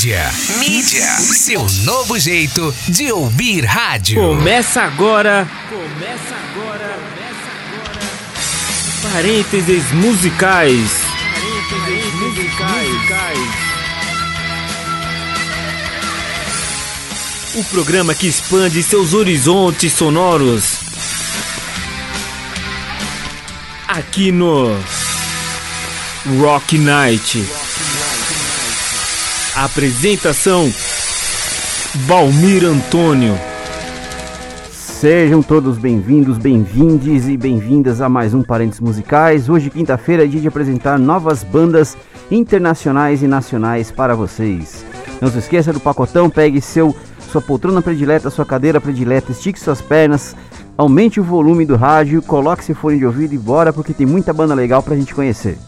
Mídia. Mídia. Seu novo jeito de ouvir rádio. Começa agora. Começa agora. Começa agora. Parênteses musicais. Parênteses musicais. O programa que expande seus horizontes sonoros. Aqui no Rock Night. Apresentação Valmir Antônio. Sejam todos bem-vindos, bem-vindes e bem-vindas a mais um Parentes Musicais. Hoje, quinta-feira, é dia de apresentar novas bandas internacionais e nacionais para vocês. Não se esqueça do pacotão, pegue seu sua poltrona predileta, sua cadeira predileta, estique suas pernas, aumente o volume do rádio, coloque seu fone de ouvido e bora porque tem muita banda legal pra gente conhecer.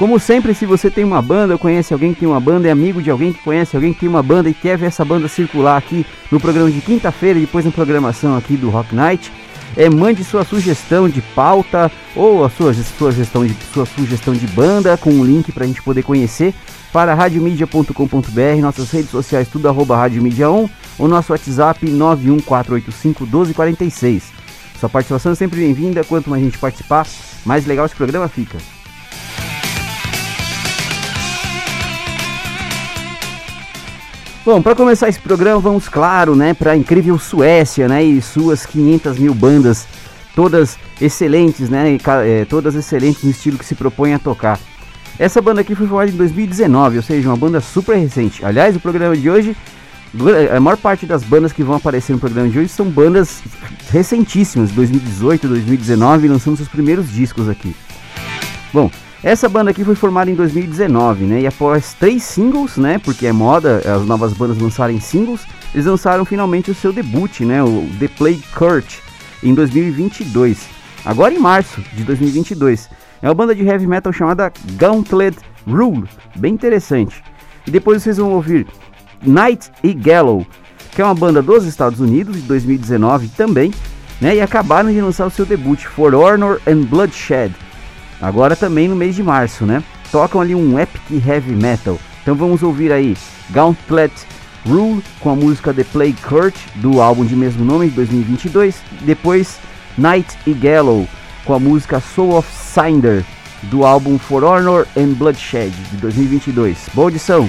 Como sempre, se você tem uma banda, conhece alguém que tem uma banda, é amigo de alguém que conhece alguém que tem uma banda e quer ver essa banda circular aqui no programa de quinta-feira depois na programação aqui do Rock Night, é, mande sua sugestão de pauta ou a sua, sua, gestão de, sua sugestão de banda com um link para a gente poder conhecer para radiomedia.com.br, nossas redes sociais tudo arroba radiomedia 1 ou nosso WhatsApp 91485 1246. Sua participação é sempre bem-vinda, quanto mais a gente participar, mais legal esse programa fica. Bom, para começar esse programa, vamos, claro, né, para a incrível Suécia, né, e suas 500 mil bandas, todas excelentes, né, e, é, todas excelentes no estilo que se propõe a tocar. Essa banda aqui foi formada em 2019, ou seja, uma banda super recente. Aliás, o programa de hoje, a maior parte das bandas que vão aparecer no programa de hoje são bandas recentíssimas, 2018, 2019, lançando seus primeiros discos aqui. Bom, essa banda aqui foi formada em 2019, né? E após três singles, né? Porque é moda as novas bandas lançarem singles, eles lançaram finalmente o seu debut, né? O The Play Kurt, em 2022. Agora em março de 2022. É uma banda de heavy metal chamada Gauntlet Rule, bem interessante. E depois vocês vão ouvir Night e Gallow, que é uma banda dos Estados Unidos, de 2019 também, né? E acabaram de lançar o seu debut, For Honor and Bloodshed agora também no mês de março, né? Tocam ali um epic heavy metal. Então vamos ouvir aí Gauntlet Rule com a música The Plague Kurt do álbum de mesmo nome de 2022. Depois Night e Gallow com a música Soul of Cinder do álbum For Honor and Bloodshed de 2022. Boa audição!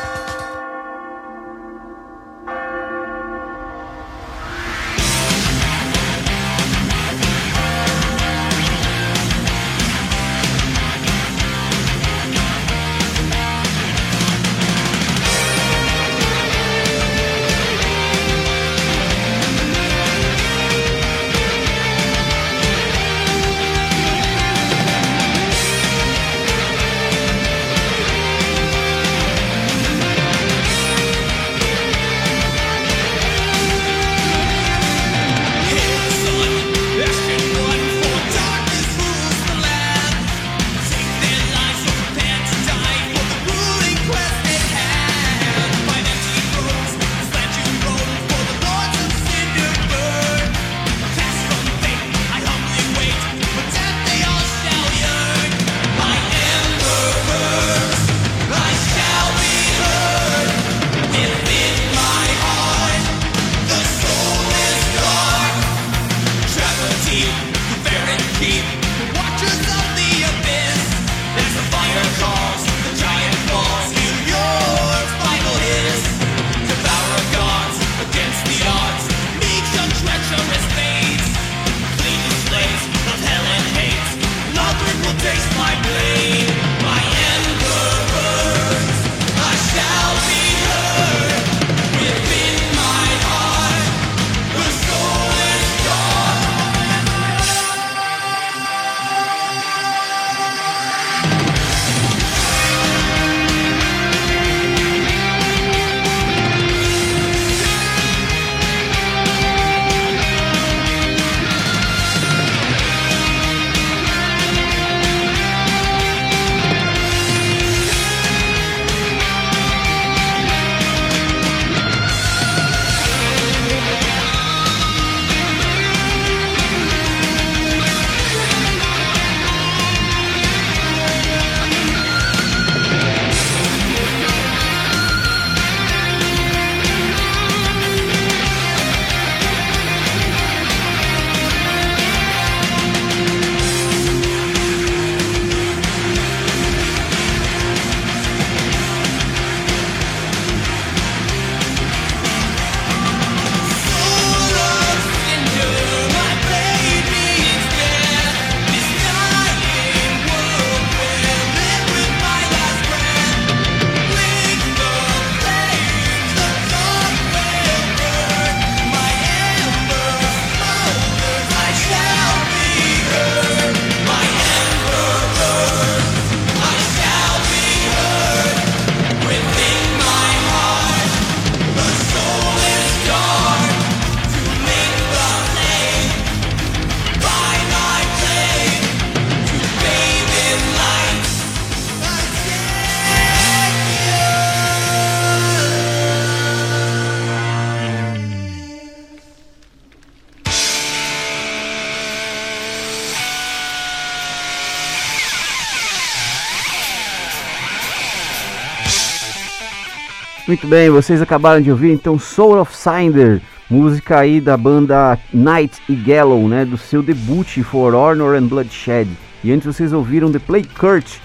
Muito bem, vocês acabaram de ouvir então Soul of Cinder, música aí da banda Night e Gallow, né, do seu debut For Honor and Bloodshed. E antes vocês ouviram The Play Kurt,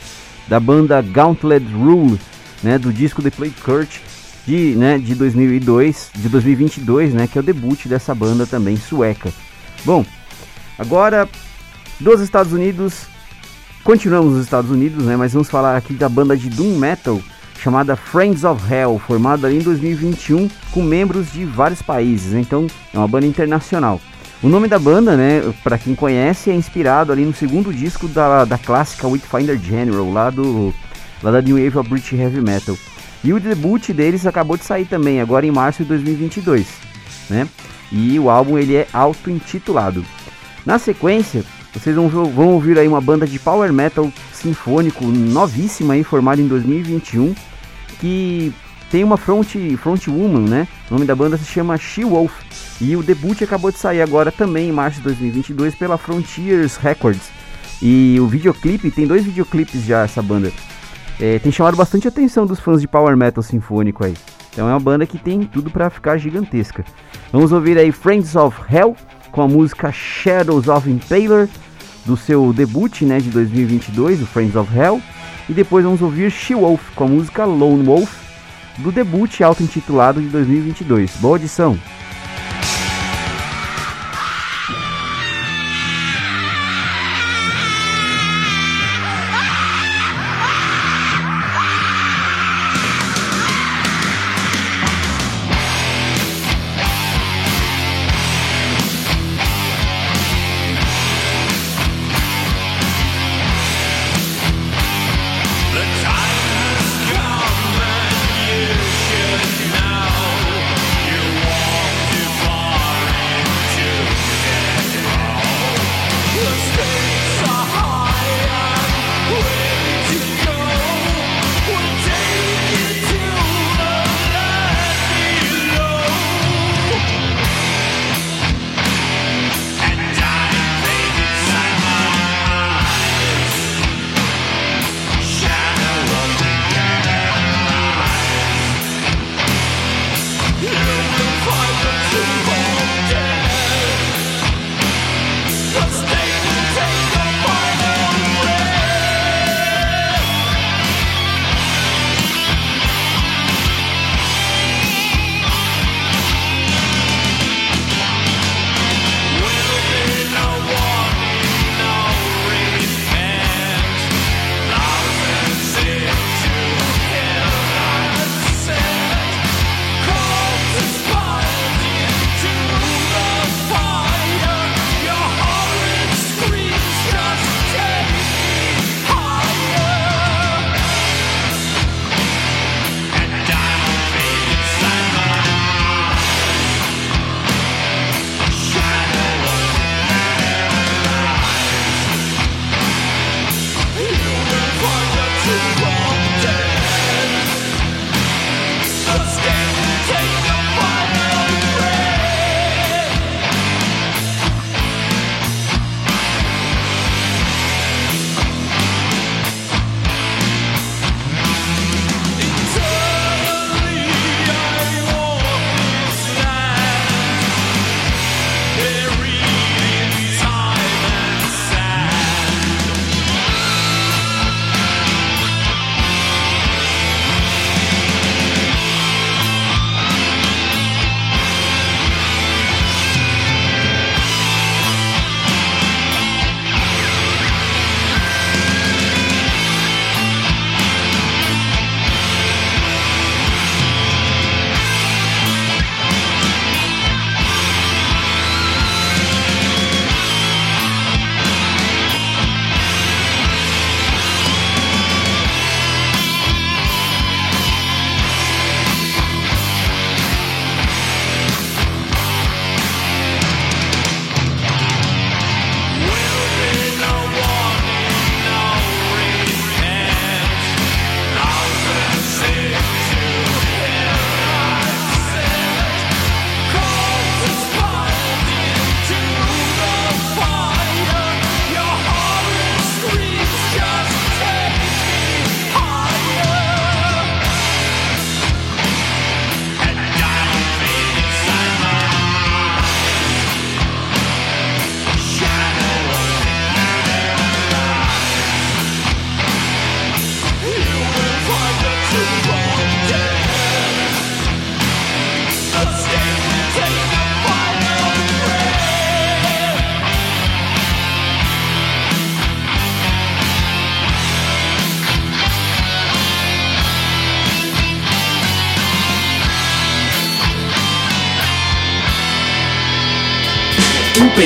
da banda Gauntlet Rule, né, do disco The Play Kurt de, né, de 2002, de 2022, né, que é o debut dessa banda também sueca. Bom, agora dos Estados Unidos, continuamos nos Estados Unidos, né, mas vamos falar aqui da banda de Doom Metal, chamada Friends of Hell, formada em 2021 com membros de vários países, né? então é uma banda internacional. O nome da banda, né, para quem conhece, é inspirado ali no segundo disco da, da clássica Witfinder General, lá, do, lá da New Wave of British Heavy Metal. E o debut deles acabou de sair também, agora em março de 2022, né? E o álbum ele é auto-intitulado. Na sequência, vocês vão, vão ouvir aí uma banda de power metal sinfônico novíssima aí, formada em 2021, que tem uma front, front woman, né? O nome da banda se chama She Wolf. E o debut acabou de sair agora também em março de 2022 pela Frontiers Records. E o videoclipe, tem dois videoclipes já essa banda. É, tem chamado bastante atenção dos fãs de power metal sinfônico aí. Então é uma banda que tem tudo para ficar gigantesca. Vamos ouvir aí Friends of Hell com a música Shadows of Impaler do seu debut né, de 2022, o Friends of Hell. E depois vamos ouvir She Wolf com a música Lone Wolf, do debut auto-intitulado de 2022. Boa audição!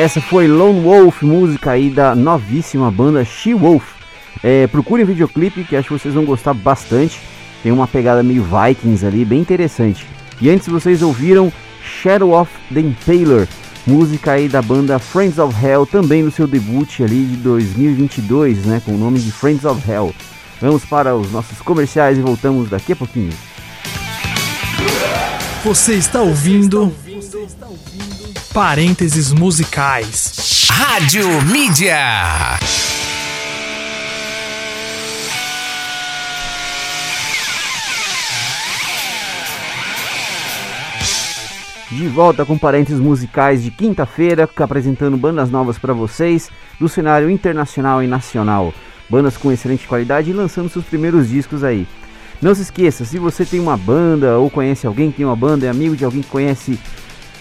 Essa foi Lone Wolf, música aí da novíssima banda She Wolf. É, procurem o videoclipe que acho que vocês vão gostar bastante. Tem uma pegada meio Vikings ali, bem interessante. E antes vocês ouviram Shadow of the Impaler, música aí da banda Friends of Hell, também no seu debut ali de 2022, né, com o nome de Friends of Hell. Vamos para os nossos comerciais e voltamos daqui a pouquinho. Você está ouvindo Parênteses Musicais. Rádio Mídia. De volta com parênteses musicais de quinta-feira, apresentando bandas novas para vocês do cenário internacional e nacional. Bandas com excelente qualidade e lançando seus primeiros discos aí. Não se esqueça, se você tem uma banda ou conhece alguém que tem uma banda, é amigo de alguém que conhece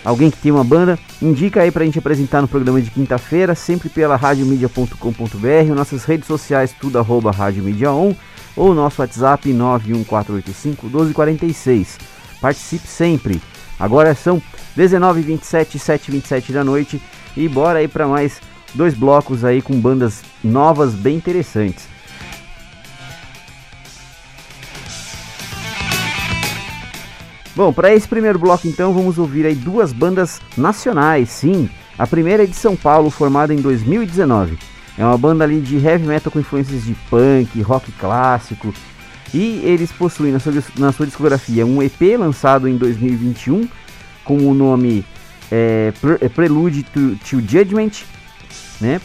alguém que tem uma banda, indica aí pra gente apresentar no programa de quinta-feira, sempre pela radiomedia.com.br, nossas redes sociais, tudo arroba radiomedia1 ou nosso WhatsApp 91485 1246. Participe sempre! Agora são 19h27, 7h27 da noite e bora aí para mais dois blocos aí com bandas novas bem interessantes. Bom, para esse primeiro bloco então vamos ouvir aí duas bandas nacionais, sim. A primeira é de São Paulo, formada em 2019. É uma banda ali de heavy metal com influências de punk, rock clássico, e eles possuem na sua, na sua discografia um EP lançado em 2021 com o nome é, Prelude to, to, Judgment, né?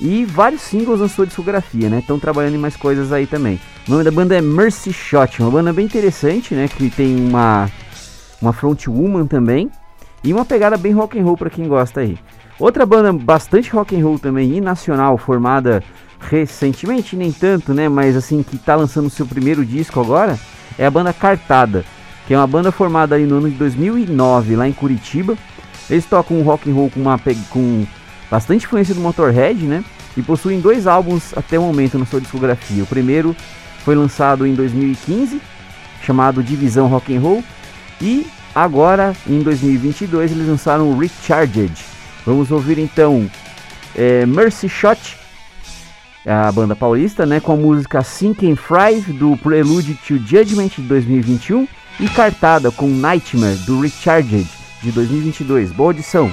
E vários singles na sua discografia, né? Estão trabalhando em mais coisas aí também. O nome da banda é Mercy Shot, uma banda bem interessante, né? Que tem uma uma frontwoman também e uma pegada bem rock and roll para quem gosta aí. Outra banda bastante rock and roll também e nacional, formada recentemente, nem tanto, né? Mas assim, que tá lançando seu primeiro disco agora, é a banda Cartada, que é uma banda formada aí no ano de 2009, lá em Curitiba. Eles tocam um rock and roll com, uma, com bastante influência do Motorhead, né? E possuem dois álbuns até o momento na sua discografia. O primeiro foi lançado em 2015, chamado Divisão Rock and Roll, e agora em 2022 eles lançaram o Recharged. Vamos ouvir então é, Mercy Shot a banda paulista, né, com a música Sink and Thrive do Prelude to Judgment de 2021 e Cartada com Nightmare do Recharged de 2022. Boa audição!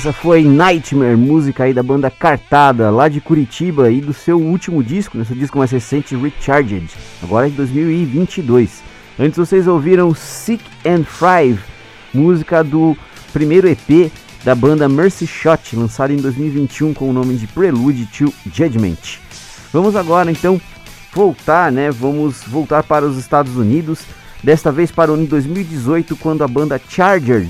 Essa foi Nightmare, música aí da banda Cartada, lá de Curitiba e do seu último disco, né, seu disco mais recente, Recharged, agora é de 2022. Antes vocês ouviram Sick and Thrive, música do primeiro EP da banda Mercy Shot, lançada em 2021 com o nome de Prelude to Judgment. Vamos agora então voltar, né? Vamos voltar para os Estados Unidos, desta vez para o ano de 2018, quando a banda Charger,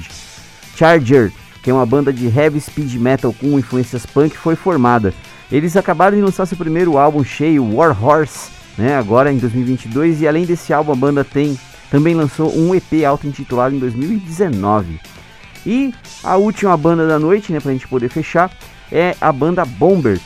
Charger, que é uma banda de heavy speed metal com influências punk, foi formada. Eles acabaram de lançar seu primeiro álbum cheio, War Horse, né? Agora em 2022 e além desse álbum a banda tem também lançou um EP auto-intitulado em 2019. E a última banda da noite, né, pra gente poder fechar, é a banda Bomber.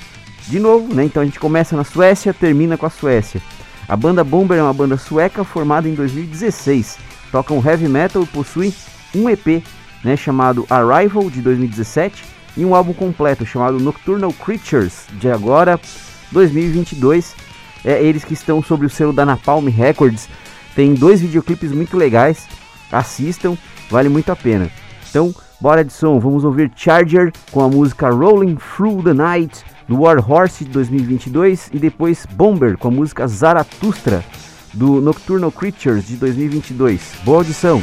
De novo, né, então a gente começa na Suécia, termina com a Suécia. A banda Bomber é uma banda sueca formada em 2016. Tocam heavy metal e possui um EP, né, chamado Arrival de 2017 e um álbum completo chamado Nocturnal Creatures de agora 2022. É eles que estão sobre o selo da Napalm Records. Tem dois videoclipes muito legais. Assistam, vale muito a pena. Então, bora de som, vamos ouvir Charger com a música Rolling Through the Night do War Horse de 2022 e depois Bomber com a música Zaratustra do Nocturnal Creatures de 2022. Boa audição!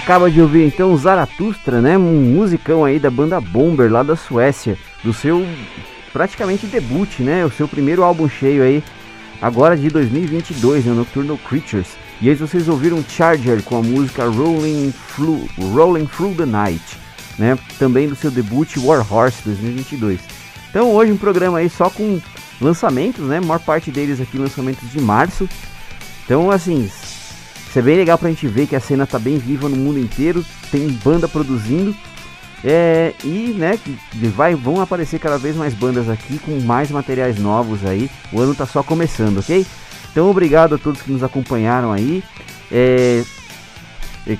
Acaba de ouvir então Zaratustra, né? Um musicão aí da banda Bomber lá da Suécia, do seu praticamente debut, né? O seu primeiro álbum cheio aí, agora de 2022, né? Nocturnal Creatures. E aí vocês ouviram Charger com a música Rolling Through, Rolling Through the Night, né? Também do seu debut War Horse 2022. Então hoje um programa aí só com lançamentos, né? A maior parte deles aqui lançamentos de março. Então assim, isso é bem legal pra gente ver que a cena tá bem viva no mundo inteiro, tem banda produzindo. É, e né, vai, vão aparecer cada vez mais bandas aqui com mais materiais novos aí. O ano tá só começando, ok? Então obrigado a todos que nos acompanharam aí. É,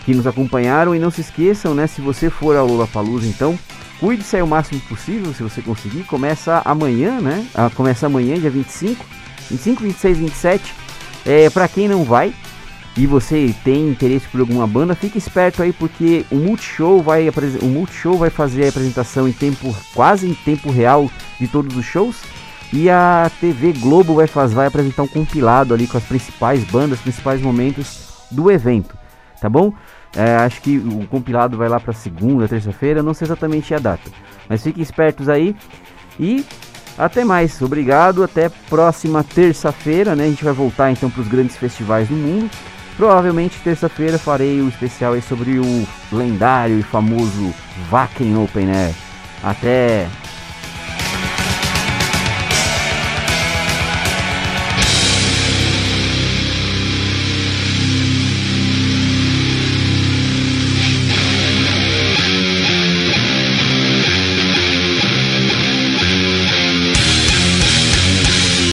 que nos acompanharam e não se esqueçam, né? Se você for ao Lula Palusa, então cuide-se aí o máximo possível, se você conseguir. Começa amanhã, né? Ah, começa amanhã, dia 25, 25, 26, 27. É, para quem não vai, e você tem interesse por alguma banda, fique esperto aí porque o Multishow vai, o Multishow vai fazer a apresentação em tempo quase em tempo real de todos os shows. E a TV Globo vai, fazer, vai apresentar um compilado ali com as principais bandas, principais momentos do evento, tá bom? É, acho que o compilado vai lá para segunda, terça-feira, não sei exatamente a data, mas fiquem espertos aí e até mais. Obrigado, até próxima terça-feira, né? A gente vai voltar então para os grandes festivais do mundo. Provavelmente terça-feira farei o um especial sobre o lendário e famoso Wacken Open Air. Até